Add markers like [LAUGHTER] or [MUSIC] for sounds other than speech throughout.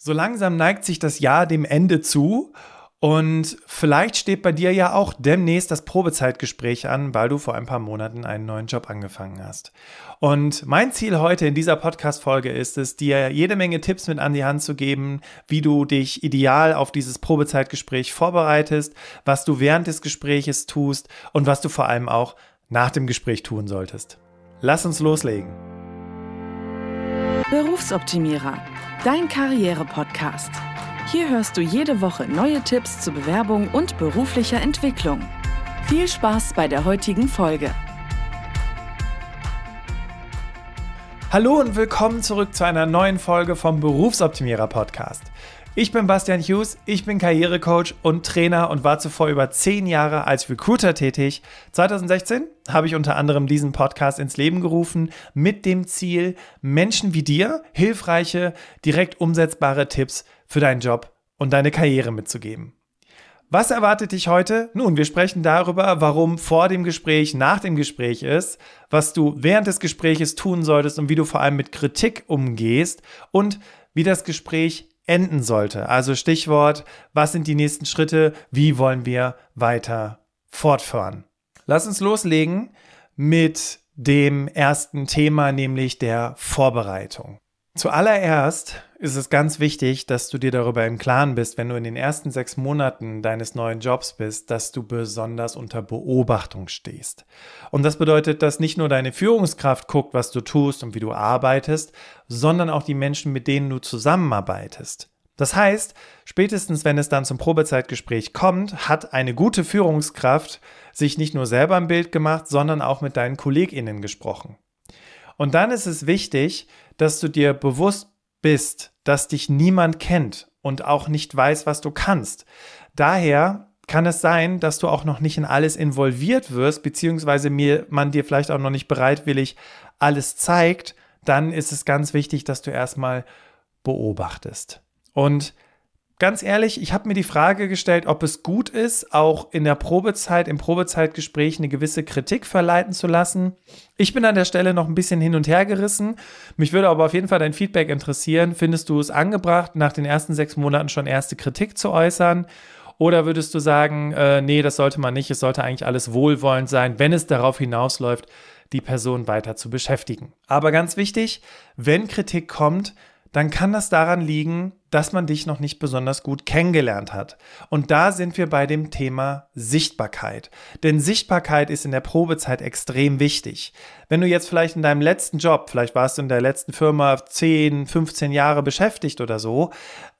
So langsam neigt sich das Jahr dem Ende zu und vielleicht steht bei dir ja auch demnächst das Probezeitgespräch an, weil du vor ein paar Monaten einen neuen Job angefangen hast. Und mein Ziel heute in dieser Podcast-Folge ist es, dir jede Menge Tipps mit an die Hand zu geben, wie du dich ideal auf dieses Probezeitgespräch vorbereitest, was du während des Gespräches tust und was du vor allem auch nach dem Gespräch tun solltest. Lass uns loslegen. Berufsoptimierer dein Karriere-Podcast. Hier hörst du jede Woche neue Tipps zur Bewerbung und beruflicher Entwicklung. Viel Spaß bei der heutigen Folge. Hallo und willkommen zurück zu einer neuen Folge vom Berufsoptimierer Podcast. Ich bin Bastian Hughes, ich bin Karrierecoach und Trainer und war zuvor über zehn Jahre als Recruiter tätig. 2016 habe ich unter anderem diesen Podcast ins Leben gerufen mit dem Ziel, Menschen wie dir hilfreiche, direkt umsetzbare Tipps für deinen Job und deine Karriere mitzugeben. Was erwartet dich heute? Nun, wir sprechen darüber, warum vor dem Gespräch, nach dem Gespräch ist, was du während des Gespräches tun solltest und wie du vor allem mit Kritik umgehst und wie das Gespräch enden sollte. Also Stichwort, was sind die nächsten Schritte? Wie wollen wir weiter fortfahren? Lass uns loslegen mit dem ersten Thema, nämlich der Vorbereitung. Zuallererst ist es ganz wichtig, dass du dir darüber im Klaren bist, wenn du in den ersten sechs Monaten deines neuen Jobs bist, dass du besonders unter Beobachtung stehst. Und das bedeutet, dass nicht nur deine Führungskraft guckt, was du tust und wie du arbeitest, sondern auch die Menschen, mit denen du zusammenarbeitest. Das heißt, spätestens wenn es dann zum Probezeitgespräch kommt, hat eine gute Führungskraft sich nicht nur selber ein Bild gemacht, sondern auch mit deinen KollegInnen gesprochen. Und dann ist es wichtig, dass du dir bewusst bist, dass dich niemand kennt und auch nicht weiß, was du kannst. Daher kann es sein, dass du auch noch nicht in alles involviert wirst, beziehungsweise mir, man dir vielleicht auch noch nicht bereitwillig alles zeigt, dann ist es ganz wichtig, dass du erstmal beobachtest. Und ganz ehrlich, ich habe mir die Frage gestellt, ob es gut ist, auch in der Probezeit, im Probezeitgespräch eine gewisse Kritik verleiten zu lassen. Ich bin an der Stelle noch ein bisschen hin und her gerissen. Mich würde aber auf jeden Fall dein Feedback interessieren. Findest du es angebracht, nach den ersten sechs Monaten schon erste Kritik zu äußern? Oder würdest du sagen, äh, nee, das sollte man nicht, es sollte eigentlich alles wohlwollend sein, wenn es darauf hinausläuft, die Person weiter zu beschäftigen? Aber ganz wichtig, wenn Kritik kommt, dann kann das daran liegen, dass man dich noch nicht besonders gut kennengelernt hat. Und da sind wir bei dem Thema Sichtbarkeit. Denn Sichtbarkeit ist in der Probezeit extrem wichtig. Wenn du jetzt vielleicht in deinem letzten Job, vielleicht warst du in der letzten Firma 10, 15 Jahre beschäftigt oder so,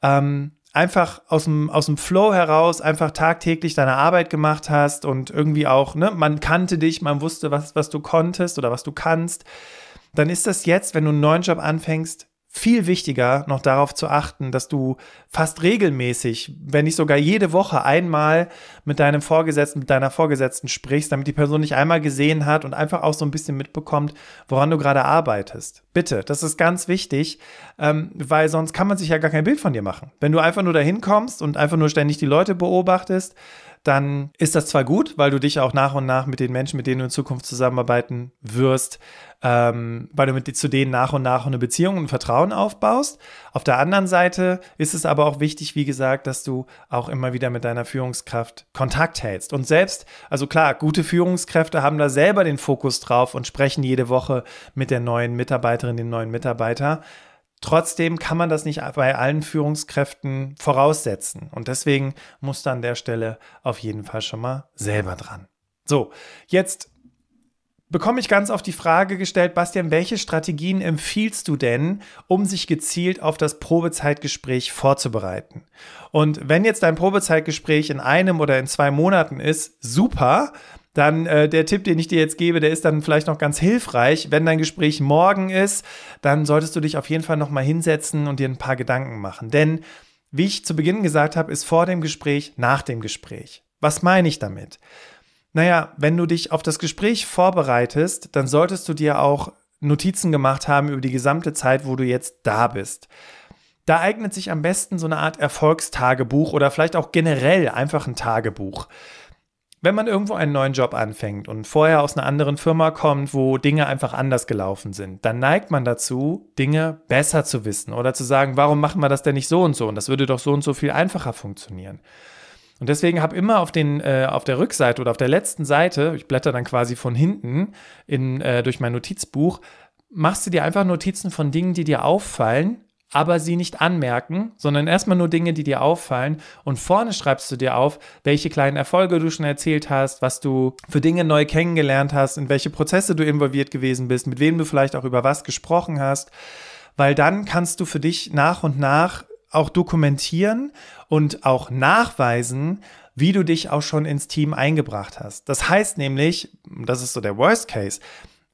ähm, einfach aus dem, aus dem Flow heraus einfach tagtäglich deine Arbeit gemacht hast und irgendwie auch, ne, man kannte dich, man wusste, was, was du konntest oder was du kannst, dann ist das jetzt, wenn du einen neuen Job anfängst, viel wichtiger, noch darauf zu achten, dass du fast regelmäßig, wenn nicht sogar jede Woche einmal mit deinem Vorgesetzten, mit deiner Vorgesetzten sprichst, damit die Person dich einmal gesehen hat und einfach auch so ein bisschen mitbekommt, woran du gerade arbeitest. Bitte, das ist ganz wichtig, ähm, weil sonst kann man sich ja gar kein Bild von dir machen. Wenn du einfach nur dahin kommst und einfach nur ständig die Leute beobachtest, dann ist das zwar gut, weil du dich auch nach und nach mit den Menschen, mit denen du in Zukunft zusammenarbeiten wirst, ähm, weil du mit zu denen nach und nach eine Beziehung und Vertrauen aufbaust. Auf der anderen Seite ist es aber auch wichtig, wie gesagt, dass du auch immer wieder mit deiner Führungskraft Kontakt hältst. Und selbst, also klar, gute Führungskräfte haben da selber den Fokus drauf und sprechen jede Woche mit der neuen Mitarbeiterin, dem neuen Mitarbeiter. Trotzdem kann man das nicht bei allen Führungskräften voraussetzen. Und deswegen muss du an der Stelle auf jeden Fall schon mal selber dran. So, jetzt bekomme ich ganz oft die Frage gestellt, Bastian, welche Strategien empfiehlst du denn, um sich gezielt auf das Probezeitgespräch vorzubereiten? Und wenn jetzt dein Probezeitgespräch in einem oder in zwei Monaten ist, super, dann äh, der Tipp, den ich dir jetzt gebe, der ist dann vielleicht noch ganz hilfreich. Wenn dein Gespräch morgen ist, dann solltest du dich auf jeden Fall noch mal hinsetzen und dir ein paar Gedanken machen. Denn, wie ich zu Beginn gesagt habe, ist vor dem Gespräch nach dem Gespräch. Was meine ich damit? Naja, wenn du dich auf das Gespräch vorbereitest, dann solltest du dir auch Notizen gemacht haben über die gesamte Zeit, wo du jetzt da bist. Da eignet sich am besten so eine Art Erfolgstagebuch oder vielleicht auch generell einfach ein Tagebuch. Wenn man irgendwo einen neuen Job anfängt und vorher aus einer anderen Firma kommt, wo Dinge einfach anders gelaufen sind, dann neigt man dazu, Dinge besser zu wissen oder zu sagen, warum machen wir das denn nicht so und so? Und das würde doch so und so viel einfacher funktionieren. Und deswegen habe immer auf, den, äh, auf der Rückseite oder auf der letzten Seite, ich blätter dann quasi von hinten in, äh, durch mein Notizbuch, machst du dir einfach Notizen von Dingen, die dir auffallen, aber sie nicht anmerken, sondern erstmal nur Dinge, die dir auffallen. Und vorne schreibst du dir auf, welche kleinen Erfolge du schon erzählt hast, was du für Dinge neu kennengelernt hast, in welche Prozesse du involviert gewesen bist, mit wem du vielleicht auch über was gesprochen hast. Weil dann kannst du für dich nach und nach auch dokumentieren und auch nachweisen, wie du dich auch schon ins Team eingebracht hast. Das heißt nämlich, das ist so der Worst Case,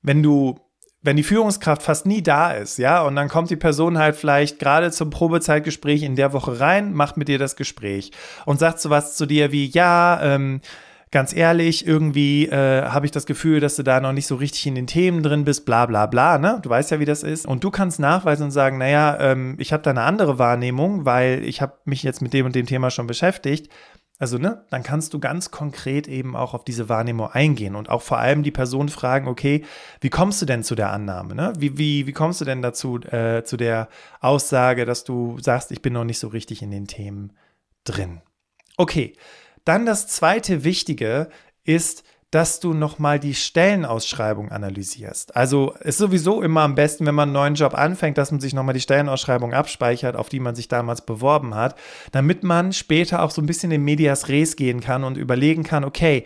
wenn du wenn die Führungskraft fast nie da ist, ja, und dann kommt die Person halt vielleicht gerade zum Probezeitgespräch in der Woche rein, macht mit dir das Gespräch und sagt so was zu dir wie, ja, ähm, ganz ehrlich, irgendwie äh, habe ich das Gefühl, dass du da noch nicht so richtig in den Themen drin bist, bla bla bla, ne? Du weißt ja, wie das ist. Und du kannst nachweisen und sagen, naja, ähm, ich habe da eine andere Wahrnehmung, weil ich habe mich jetzt mit dem und dem Thema schon beschäftigt. Also, ne, dann kannst du ganz konkret eben auch auf diese Wahrnehmung eingehen und auch vor allem die Person fragen, okay, wie kommst du denn zu der Annahme? Ne? Wie, wie, wie kommst du denn dazu, äh, zu der Aussage, dass du sagst, ich bin noch nicht so richtig in den Themen drin? Okay, dann das zweite Wichtige ist, dass du nochmal die Stellenausschreibung analysierst. Also ist sowieso immer am besten, wenn man einen neuen Job anfängt, dass man sich nochmal die Stellenausschreibung abspeichert, auf die man sich damals beworben hat, damit man später auch so ein bisschen in Medias Res gehen kann und überlegen kann, okay,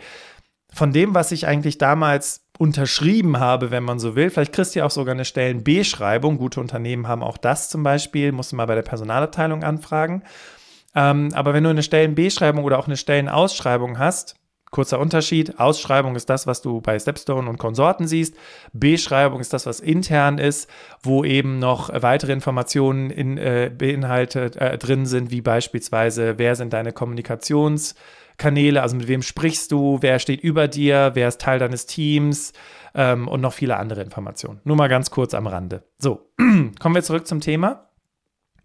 von dem, was ich eigentlich damals unterschrieben habe, wenn man so will. Vielleicht kriegst du ja auch sogar eine Stellen-B-Schreibung. Gute Unternehmen haben auch das zum Beispiel. Musst du mal bei der Personalabteilung anfragen. Ähm, aber wenn du eine Stellen-B-Schreibung oder auch eine Stellenausschreibung hast, Kurzer Unterschied. Ausschreibung ist das, was du bei Stepstone und Konsorten siehst. Beschreibung ist das, was intern ist, wo eben noch weitere Informationen in, äh, beinhaltet äh, drin sind, wie beispielsweise, wer sind deine Kommunikationskanäle, also mit wem sprichst du, wer steht über dir, wer ist Teil deines Teams ähm, und noch viele andere Informationen. Nur mal ganz kurz am Rande. So, [CLEARS THROAT] kommen wir zurück zum Thema.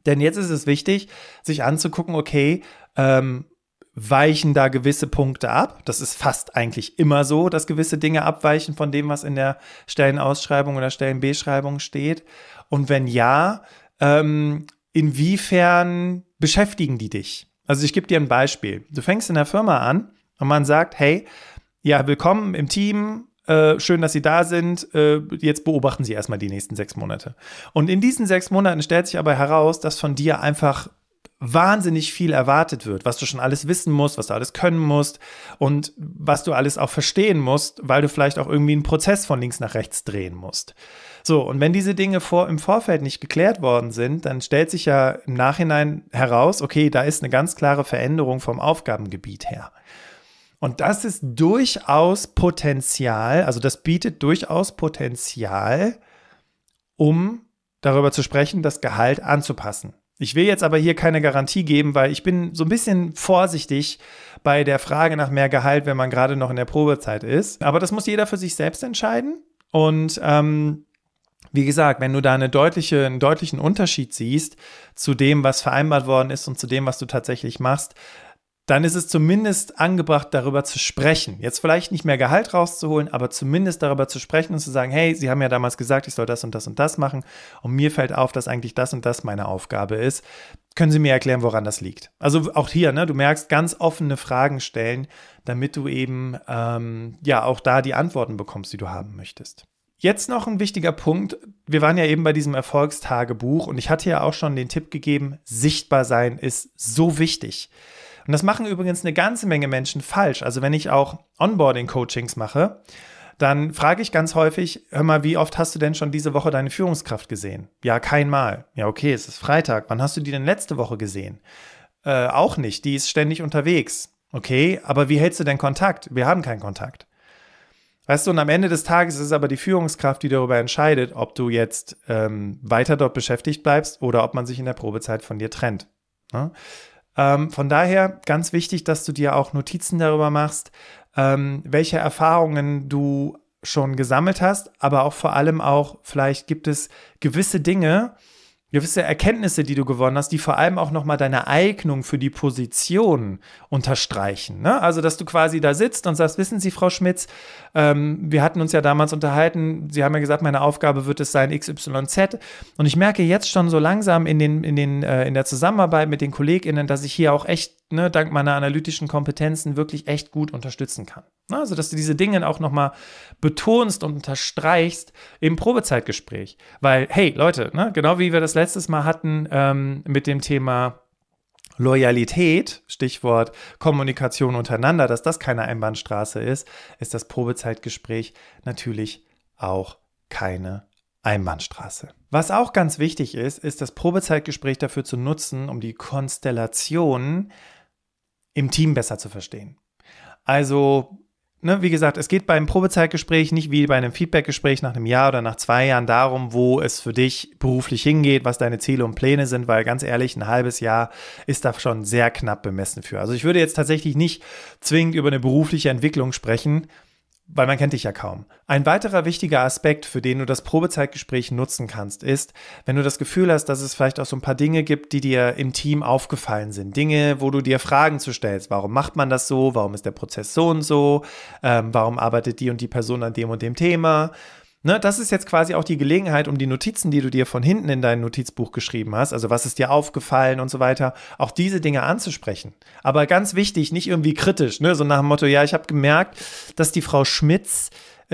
Denn jetzt ist es wichtig, sich anzugucken, okay, ähm, weichen da gewisse Punkte ab. Das ist fast eigentlich immer so, dass gewisse Dinge abweichen von dem, was in der Stellenausschreibung oder Stellenbeschreibung steht. Und wenn ja, ähm, inwiefern beschäftigen die dich? Also ich gebe dir ein Beispiel. Du fängst in der Firma an und man sagt, hey, ja, willkommen im Team, äh, schön, dass Sie da sind. Äh, jetzt beobachten Sie erstmal die nächsten sechs Monate. Und in diesen sechs Monaten stellt sich aber heraus, dass von dir einfach wahnsinnig viel erwartet wird, was du schon alles wissen musst, was du alles können musst und was du alles auch verstehen musst, weil du vielleicht auch irgendwie einen Prozess von links nach rechts drehen musst. So, und wenn diese Dinge vor, im Vorfeld nicht geklärt worden sind, dann stellt sich ja im Nachhinein heraus, okay, da ist eine ganz klare Veränderung vom Aufgabengebiet her. Und das ist durchaus Potenzial, also das bietet durchaus Potenzial, um darüber zu sprechen, das Gehalt anzupassen. Ich will jetzt aber hier keine Garantie geben, weil ich bin so ein bisschen vorsichtig bei der Frage nach mehr Gehalt, wenn man gerade noch in der Probezeit ist. Aber das muss jeder für sich selbst entscheiden. Und ähm, wie gesagt, wenn du da eine deutliche, einen deutlichen Unterschied siehst zu dem, was vereinbart worden ist und zu dem, was du tatsächlich machst, dann ist es zumindest angebracht, darüber zu sprechen. Jetzt vielleicht nicht mehr Gehalt rauszuholen, aber zumindest darüber zu sprechen und zu sagen, hey, Sie haben ja damals gesagt, ich soll das und das und das machen und mir fällt auf, dass eigentlich das und das meine Aufgabe ist. Können Sie mir erklären, woran das liegt? Also auch hier, ne, du merkst, ganz offene Fragen stellen, damit du eben ähm, ja auch da die Antworten bekommst, die du haben möchtest. Jetzt noch ein wichtiger Punkt. Wir waren ja eben bei diesem Erfolgstagebuch und ich hatte ja auch schon den Tipp gegeben, sichtbar sein ist so wichtig. Und das machen übrigens eine ganze Menge Menschen falsch. Also wenn ich auch Onboarding-Coachings mache, dann frage ich ganz häufig, hör mal, wie oft hast du denn schon diese Woche deine Führungskraft gesehen? Ja, kein Mal. Ja, okay, es ist Freitag. Wann hast du die denn letzte Woche gesehen? Äh, auch nicht. Die ist ständig unterwegs. Okay, aber wie hältst du denn Kontakt? Wir haben keinen Kontakt. Weißt du, und am Ende des Tages ist es aber die Führungskraft, die darüber entscheidet, ob du jetzt ähm, weiter dort beschäftigt bleibst oder ob man sich in der Probezeit von dir trennt. Ne? Ähm, von daher ganz wichtig, dass du dir auch Notizen darüber machst, ähm, welche Erfahrungen du schon gesammelt hast, aber auch vor allem auch, vielleicht gibt es gewisse Dinge, gewisse Erkenntnisse, die du gewonnen hast, die vor allem auch nochmal deine Eignung für die Position unterstreichen. Ne? Also, dass du quasi da sitzt und sagst, wissen Sie, Frau Schmitz, ähm, wir hatten uns ja damals unterhalten, Sie haben ja gesagt, meine Aufgabe wird es sein XYZ. Und ich merke jetzt schon so langsam in, den, in, den, äh, in der Zusammenarbeit mit den KollegInnen, dass ich hier auch echt, ne, dank meiner analytischen Kompetenzen, wirklich echt gut unterstützen kann. Ne? Also, dass du diese Dinge auch nochmal betonst und unterstreichst im Probezeitgespräch. Weil, hey, Leute, ne, genau wie wir das letztes Mal hatten ähm, mit dem Thema Loyalität, Stichwort Kommunikation untereinander, dass das keine Einbahnstraße ist, ist das Probezeitgespräch natürlich auch keine Einbahnstraße. Was auch ganz wichtig ist, ist das Probezeitgespräch dafür zu nutzen, um die Konstellation im Team besser zu verstehen. Also ne, wie gesagt, es geht beim Probezeitgespräch nicht wie bei einem Feedbackgespräch nach einem Jahr oder nach zwei Jahren darum, wo es für dich beruflich hingeht, was deine Ziele und Pläne sind, weil ganz ehrlich, ein halbes Jahr ist da schon sehr knapp bemessen für. Also ich würde jetzt tatsächlich nicht zwingend über eine berufliche Entwicklung sprechen, weil man kennt dich ja kaum. Ein weiterer wichtiger Aspekt, für den du das Probezeitgespräch nutzen kannst, ist, wenn du das Gefühl hast, dass es vielleicht auch so ein paar Dinge gibt, die dir im Team aufgefallen sind. Dinge, wo du dir Fragen zu stellst. Warum macht man das so? Warum ist der Prozess so und so? Ähm, warum arbeitet die und die Person an dem und dem Thema? Ne, das ist jetzt quasi auch die Gelegenheit, um die Notizen, die du dir von hinten in dein Notizbuch geschrieben hast, also was ist dir aufgefallen und so weiter, auch diese Dinge anzusprechen. Aber ganz wichtig, nicht irgendwie kritisch, ne, so nach dem Motto, ja, ich habe gemerkt, dass die Frau Schmitz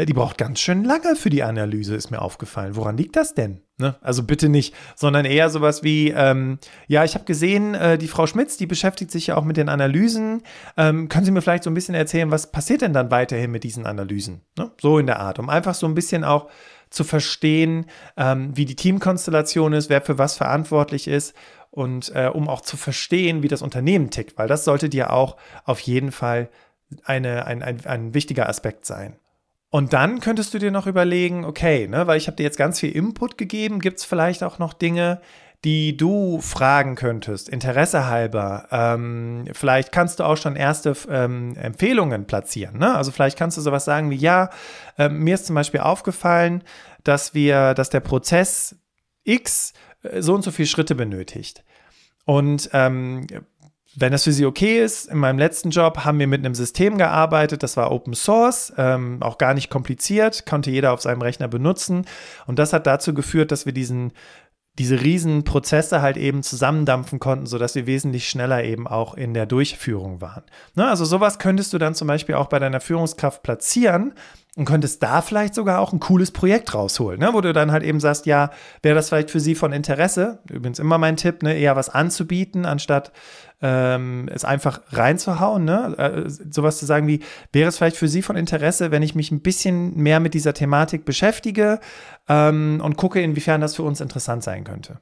die braucht ganz schön lange für die Analyse, ist mir aufgefallen. Woran liegt das denn? Ne? Also bitte nicht, sondern eher sowas wie, ähm, ja, ich habe gesehen, äh, die Frau Schmitz, die beschäftigt sich ja auch mit den Analysen. Ähm, können Sie mir vielleicht so ein bisschen erzählen, was passiert denn dann weiterhin mit diesen Analysen? Ne? So in der Art, um einfach so ein bisschen auch zu verstehen, ähm, wie die Teamkonstellation ist, wer für was verantwortlich ist und äh, um auch zu verstehen, wie das Unternehmen tickt, weil das sollte dir auch auf jeden Fall eine, ein, ein, ein wichtiger Aspekt sein. Und dann könntest du dir noch überlegen, okay, ne, weil ich habe dir jetzt ganz viel Input gegeben, gibt es vielleicht auch noch Dinge, die du fragen könntest, Interesse halber. Ähm, vielleicht kannst du auch schon erste ähm, Empfehlungen platzieren. Ne? Also vielleicht kannst du sowas sagen wie, ja, äh, mir ist zum Beispiel aufgefallen, dass wir, dass der Prozess X äh, so und so viele Schritte benötigt. Und ähm, wenn das für Sie okay ist, in meinem letzten Job haben wir mit einem System gearbeitet, das war Open Source, ähm, auch gar nicht kompliziert, konnte jeder auf seinem Rechner benutzen. Und das hat dazu geführt, dass wir diesen diese riesen Prozesse halt eben zusammendampfen konnten, sodass wir wesentlich schneller eben auch in der Durchführung waren. Ne? Also sowas könntest du dann zum Beispiel auch bei deiner Führungskraft platzieren und könntest da vielleicht sogar auch ein cooles Projekt rausholen, ne? wo du dann halt eben sagst, ja, wäre das vielleicht für sie von Interesse? Übrigens immer mein Tipp, ne? eher was anzubieten, anstatt ähm, es einfach reinzuhauen, ne? Äh, sowas zu sagen wie, wäre es vielleicht für Sie von Interesse, wenn ich mich ein bisschen mehr mit dieser Thematik beschäftige ähm, und gucke, inwiefern das für uns interessant sein könnte.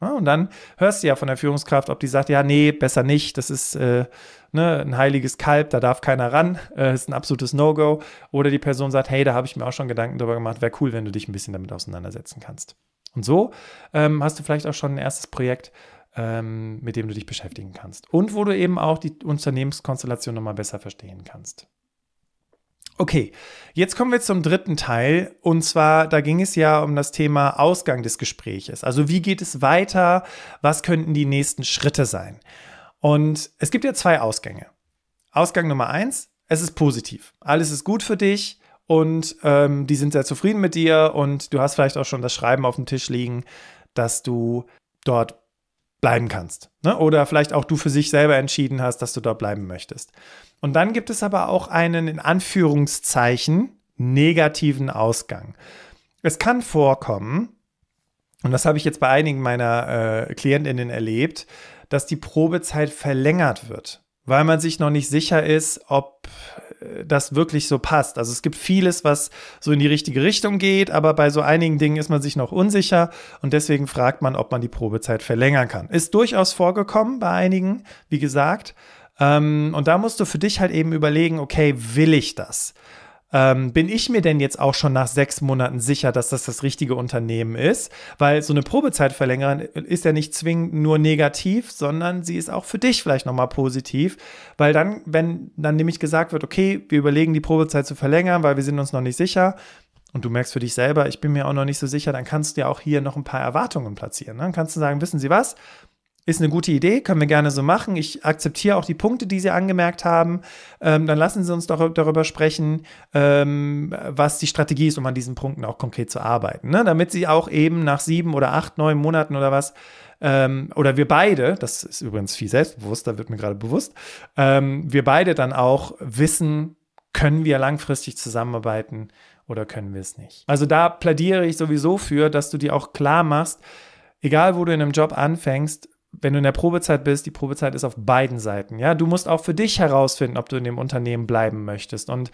Ja, und dann hörst du ja von der Führungskraft, ob die sagt, ja, nee, besser nicht, das ist äh, ne, ein heiliges Kalb, da darf keiner ran, [LAUGHS] äh, ist ein absolutes No-Go. Oder die Person sagt, hey, da habe ich mir auch schon Gedanken darüber gemacht, wäre cool, wenn du dich ein bisschen damit auseinandersetzen kannst. Und so ähm, hast du vielleicht auch schon ein erstes Projekt, ähm, mit dem du dich beschäftigen kannst. Und wo du eben auch die Unternehmenskonstellation nochmal besser verstehen kannst. Okay, jetzt kommen wir zum dritten Teil. Und zwar, da ging es ja um das Thema Ausgang des Gespräches. Also wie geht es weiter? Was könnten die nächsten Schritte sein? Und es gibt ja zwei Ausgänge. Ausgang Nummer eins, es ist positiv. Alles ist gut für dich und ähm, die sind sehr zufrieden mit dir und du hast vielleicht auch schon das Schreiben auf dem Tisch liegen, dass du dort bleiben kannst. Ne? Oder vielleicht auch du für sich selber entschieden hast, dass du dort bleiben möchtest. Und dann gibt es aber auch einen in Anführungszeichen negativen Ausgang. Es kann vorkommen, und das habe ich jetzt bei einigen meiner äh, Klientinnen erlebt, dass die Probezeit verlängert wird weil man sich noch nicht sicher ist, ob das wirklich so passt. Also es gibt vieles, was so in die richtige Richtung geht, aber bei so einigen Dingen ist man sich noch unsicher und deswegen fragt man, ob man die Probezeit verlängern kann. Ist durchaus vorgekommen bei einigen, wie gesagt. Ähm, und da musst du für dich halt eben überlegen, okay, will ich das? Ähm, bin ich mir denn jetzt auch schon nach sechs Monaten sicher, dass das das richtige Unternehmen ist? Weil so eine Probezeit verlängern ist ja nicht zwingend nur negativ, sondern sie ist auch für dich vielleicht nochmal positiv, weil dann, wenn dann nämlich gesagt wird, okay, wir überlegen die Probezeit zu verlängern, weil wir sind uns noch nicht sicher, und du merkst für dich selber, ich bin mir auch noch nicht so sicher, dann kannst du ja auch hier noch ein paar Erwartungen platzieren. Dann kannst du sagen, wissen Sie was? Ist eine gute Idee, können wir gerne so machen. Ich akzeptiere auch die Punkte, die Sie angemerkt haben. Ähm, dann lassen Sie uns doch darüber sprechen, ähm, was die Strategie ist, um an diesen Punkten auch konkret zu arbeiten. Ne? Damit Sie auch eben nach sieben oder acht, neun Monaten oder was, ähm, oder wir beide, das ist übrigens viel selbstbewusster, wird mir gerade bewusst, ähm, wir beide dann auch wissen, können wir langfristig zusammenarbeiten oder können wir es nicht. Also da plädiere ich sowieso für, dass du dir auch klar machst, egal wo du in einem Job anfängst, wenn du in der Probezeit bist, die Probezeit ist auf beiden Seiten. Ja, du musst auch für dich herausfinden, ob du in dem Unternehmen bleiben möchtest. Und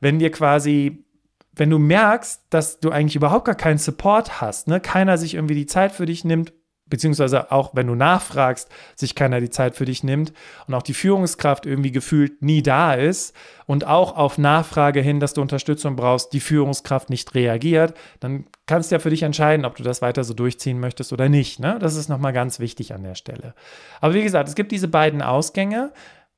wenn dir quasi, wenn du merkst, dass du eigentlich überhaupt gar keinen Support hast, ne, keiner sich irgendwie die Zeit für dich nimmt, beziehungsweise auch wenn du nachfragst, sich keiner die Zeit für dich nimmt und auch die Führungskraft irgendwie gefühlt nie da ist und auch auf Nachfrage hin, dass du Unterstützung brauchst, die Führungskraft nicht reagiert, dann kannst du ja für dich entscheiden, ob du das weiter so durchziehen möchtest oder nicht. Ne? Das ist nochmal ganz wichtig an der Stelle. Aber wie gesagt, es gibt diese beiden Ausgänge.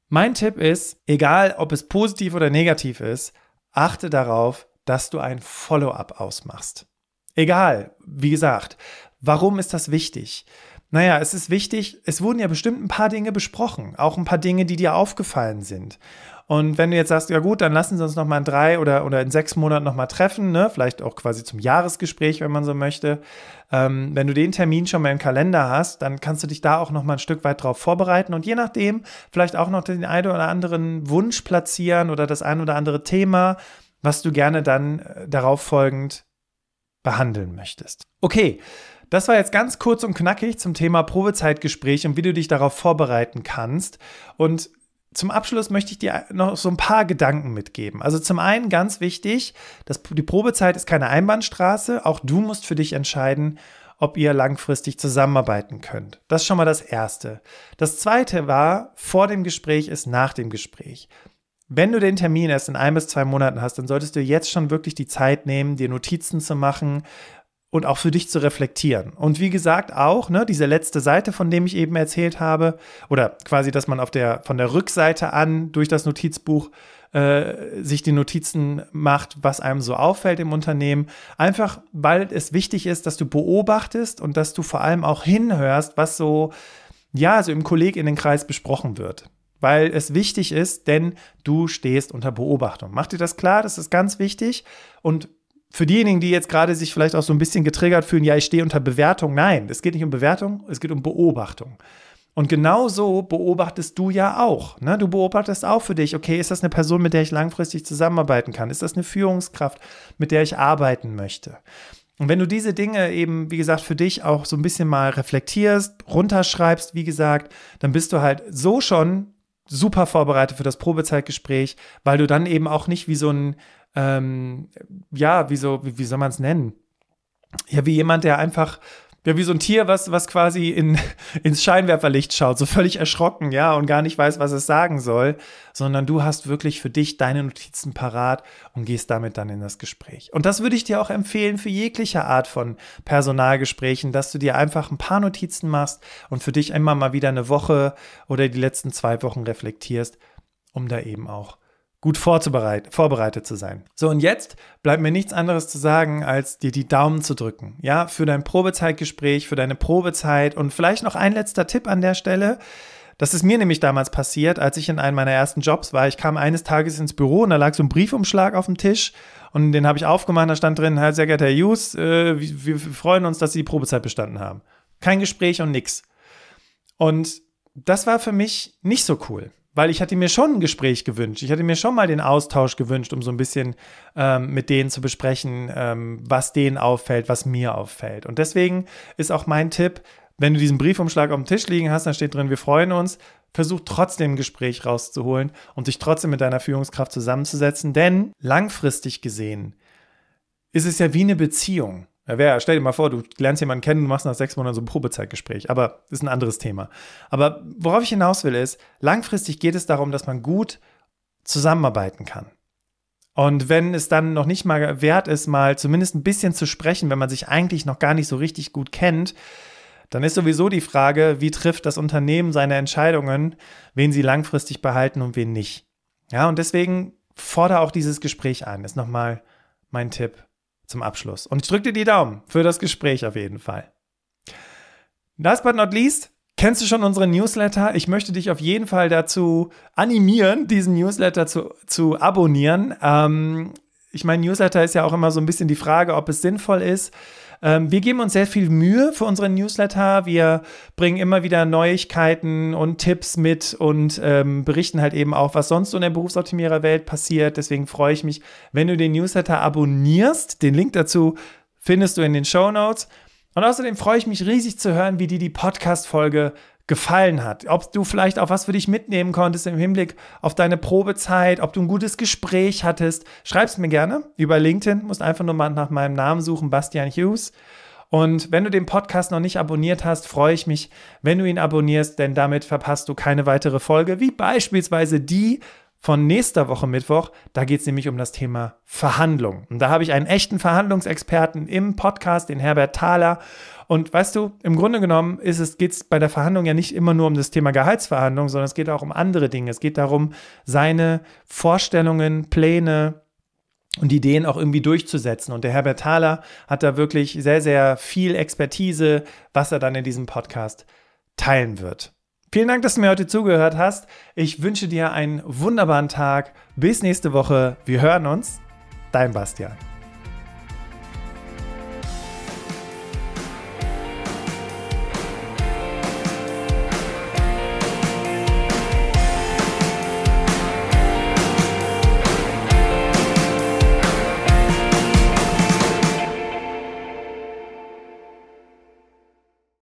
Mein Tipp ist, egal ob es positiv oder negativ ist, achte darauf, dass du ein Follow-up ausmachst. Egal, wie gesagt, Warum ist das wichtig? Naja, es ist wichtig, es wurden ja bestimmt ein paar Dinge besprochen, auch ein paar Dinge, die dir aufgefallen sind. Und wenn du jetzt sagst, ja gut, dann lassen Sie uns noch mal in drei oder, oder in sechs Monaten noch mal treffen, ne? vielleicht auch quasi zum Jahresgespräch, wenn man so möchte. Ähm, wenn du den Termin schon mal im Kalender hast, dann kannst du dich da auch noch mal ein Stück weit drauf vorbereiten und je nachdem vielleicht auch noch den einen oder anderen Wunsch platzieren oder das ein oder andere Thema, was du gerne dann äh, darauf folgend behandeln möchtest. Okay, das war jetzt ganz kurz und knackig zum Thema Probezeitgespräch und wie du dich darauf vorbereiten kannst. Und zum Abschluss möchte ich dir noch so ein paar Gedanken mitgeben. Also zum einen ganz wichtig, dass die Probezeit ist keine Einbahnstraße. Auch du musst für dich entscheiden, ob ihr langfristig zusammenarbeiten könnt. Das ist schon mal das Erste. Das Zweite war, vor dem Gespräch ist nach dem Gespräch. Wenn du den Termin erst in ein bis zwei Monaten hast, dann solltest du jetzt schon wirklich die Zeit nehmen, dir Notizen zu machen, und auch für dich zu reflektieren. Und wie gesagt, auch ne, diese letzte Seite, von dem ich eben erzählt habe, oder quasi, dass man auf der, von der Rückseite an durch das Notizbuch äh, sich die Notizen macht, was einem so auffällt im Unternehmen. Einfach, weil es wichtig ist, dass du beobachtest und dass du vor allem auch hinhörst, was so, ja, so im Kolleginnenkreis besprochen wird weil es wichtig ist, denn du stehst unter Beobachtung. Mach dir das klar, das ist ganz wichtig. Und für diejenigen, die jetzt gerade sich vielleicht auch so ein bisschen getriggert fühlen, ja, ich stehe unter Bewertung. Nein, es geht nicht um Bewertung, es geht um Beobachtung. Und genau so beobachtest du ja auch. Ne? Du beobachtest auch für dich, okay, ist das eine Person, mit der ich langfristig zusammenarbeiten kann? Ist das eine Führungskraft, mit der ich arbeiten möchte? Und wenn du diese Dinge eben, wie gesagt, für dich auch so ein bisschen mal reflektierst, runterschreibst, wie gesagt, dann bist du halt so schon super vorbereitet für das Probezeitgespräch, weil du dann eben auch nicht wie so ein ähm, ja, wie, so, wie, wie soll man es nennen? Ja, wie jemand, der einfach ja, wie so ein Tier, was, was quasi in, [LAUGHS] ins Scheinwerferlicht schaut, so völlig erschrocken, ja, und gar nicht weiß, was es sagen soll, sondern du hast wirklich für dich deine Notizen parat und gehst damit dann in das Gespräch. Und das würde ich dir auch empfehlen für jegliche Art von Personalgesprächen, dass du dir einfach ein paar Notizen machst und für dich immer mal wieder eine Woche oder die letzten zwei Wochen reflektierst, um da eben auch gut vorbereitet zu sein. So, und jetzt bleibt mir nichts anderes zu sagen, als dir die Daumen zu drücken. Ja, für dein Probezeitgespräch, für deine Probezeit und vielleicht noch ein letzter Tipp an der Stelle. Das ist mir nämlich damals passiert, als ich in einem meiner ersten Jobs war. Ich kam eines Tages ins Büro und da lag so ein Briefumschlag auf dem Tisch und den habe ich aufgemacht. Da stand drin, Herr sehr geehrter Herr Hughes, äh, wir, wir freuen uns, dass Sie die Probezeit bestanden haben. Kein Gespräch und nix. Und das war für mich nicht so cool weil ich hatte mir schon ein Gespräch gewünscht. Ich hatte mir schon mal den Austausch gewünscht, um so ein bisschen ähm, mit denen zu besprechen, ähm, was denen auffällt, was mir auffällt. Und deswegen ist auch mein Tipp, wenn du diesen Briefumschlag auf dem Tisch liegen hast, dann steht drin, wir freuen uns, versuch trotzdem ein Gespräch rauszuholen und dich trotzdem mit deiner Führungskraft zusammenzusetzen, denn langfristig gesehen ist es ja wie eine Beziehung. Ja, stell dir mal vor, du lernst jemanden kennen, du machst nach sechs Monaten so ein Probezeitgespräch, aber das ist ein anderes Thema. Aber worauf ich hinaus will, ist, langfristig geht es darum, dass man gut zusammenarbeiten kann. Und wenn es dann noch nicht mal wert ist, mal zumindest ein bisschen zu sprechen, wenn man sich eigentlich noch gar nicht so richtig gut kennt, dann ist sowieso die Frage, wie trifft das Unternehmen seine Entscheidungen, wen sie langfristig behalten und wen nicht. Ja, und deswegen fordere auch dieses Gespräch an, ist nochmal mein Tipp zum Abschluss. Und ich drücke dir die Daumen für das Gespräch auf jeden Fall. Last but not least, kennst du schon unsere Newsletter? Ich möchte dich auf jeden Fall dazu animieren, diesen Newsletter zu, zu abonnieren. Ähm, ich meine, Newsletter ist ja auch immer so ein bisschen die Frage, ob es sinnvoll ist. Ähm, wir geben uns sehr viel Mühe für unsere Newsletter. Wir bringen immer wieder Neuigkeiten und Tipps mit und ähm, berichten halt eben auch, was sonst so in der Berufsoptimierer-Welt passiert. Deswegen freue ich mich, wenn du den Newsletter abonnierst. Den Link dazu findest du in den Show Notes. Und außerdem freue ich mich riesig zu hören, wie dir die Podcast-Folge gefallen hat. Ob du vielleicht auch was für dich mitnehmen konntest im Hinblick auf deine Probezeit, ob du ein gutes Gespräch hattest. Schreib es mir gerne über LinkedIn. Musst einfach nur mal nach meinem Namen suchen, Bastian Hughes. Und wenn du den Podcast noch nicht abonniert hast, freue ich mich, wenn du ihn abonnierst, denn damit verpasst du keine weitere Folge, wie beispielsweise die von nächster Woche Mittwoch. Da geht es nämlich um das Thema Verhandlung. Und da habe ich einen echten Verhandlungsexperten im Podcast, den Herbert Thaler. Und weißt du, im Grunde genommen ist es, geht es bei der Verhandlung ja nicht immer nur um das Thema Gehaltsverhandlung, sondern es geht auch um andere Dinge. Es geht darum, seine Vorstellungen, Pläne, und Ideen auch irgendwie durchzusetzen. Und der Herbert Thaler hat da wirklich sehr, sehr viel Expertise, was er dann in diesem Podcast teilen wird. Vielen Dank, dass du mir heute zugehört hast. Ich wünsche dir einen wunderbaren Tag. Bis nächste Woche. Wir hören uns. Dein Bastian.